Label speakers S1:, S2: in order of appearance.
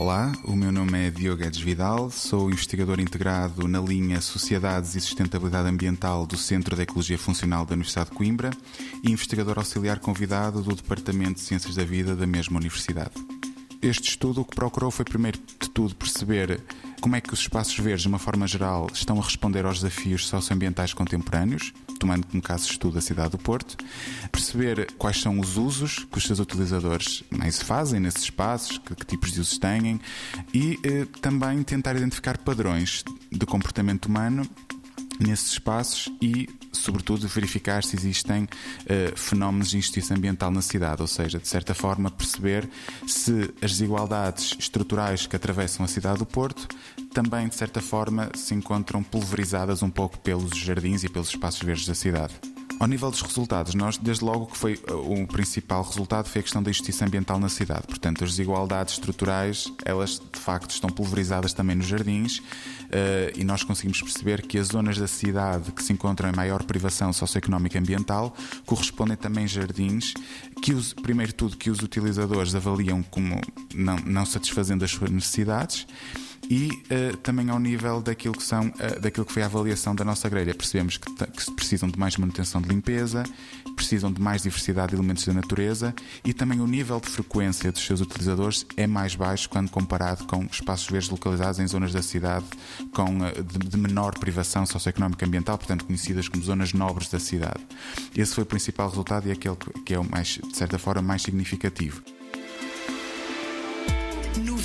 S1: Olá, o meu nome é Diogo Guedes Vidal, sou investigador integrado na linha Sociedades e Sustentabilidade Ambiental do Centro de Ecologia Funcional da Universidade de Coimbra e investigador auxiliar convidado do Departamento de Ciências da Vida da mesma universidade. Este estudo o que procurou foi, primeiro de tudo, perceber como é que os espaços verdes, de uma forma geral, estão a responder aos desafios socioambientais contemporâneos, tomando como caso estudo a cidade do Porto, perceber quais são os usos que os seus utilizadores mais fazem nesses espaços, que, que tipos de usos têm, e eh, também tentar identificar padrões de comportamento humano nesses espaços e, sobretudo, verificar se existem uh, fenómenos de injustiça ambiental na cidade, ou seja, de certa forma, perceber se as desigualdades estruturais que atravessam a cidade do Porto também, de certa forma, se encontram pulverizadas um pouco pelos jardins e pelos espaços verdes da cidade. Ao nível dos resultados, nós, desde logo que foi uh, o principal resultado foi a questão da justiça ambiental na cidade. Portanto, as desigualdades estruturais, elas de facto estão pulverizadas também nos jardins uh, e nós conseguimos perceber que as zonas da cidade que se encontram em maior privação socioeconómica ambiental correspondem também jardins que, os, primeiro tudo, que os utilizadores avaliam como não, não satisfazendo as suas necessidades e uh, também ao nível daquilo que, são, uh, daquilo que foi a avaliação da nossa grelha. Percebemos que, que precisam de mais manutenção de limpeza, precisam de mais diversidade de elementos da natureza e também o nível de frequência dos seus utilizadores é mais baixo quando comparado com espaços verdes localizados em zonas da cidade com, uh, de, de menor privação socioeconómica e ambiental, portanto conhecidas como zonas nobres da cidade. Esse foi o principal resultado e aquele que é o mais, de certa forma, mais significativo.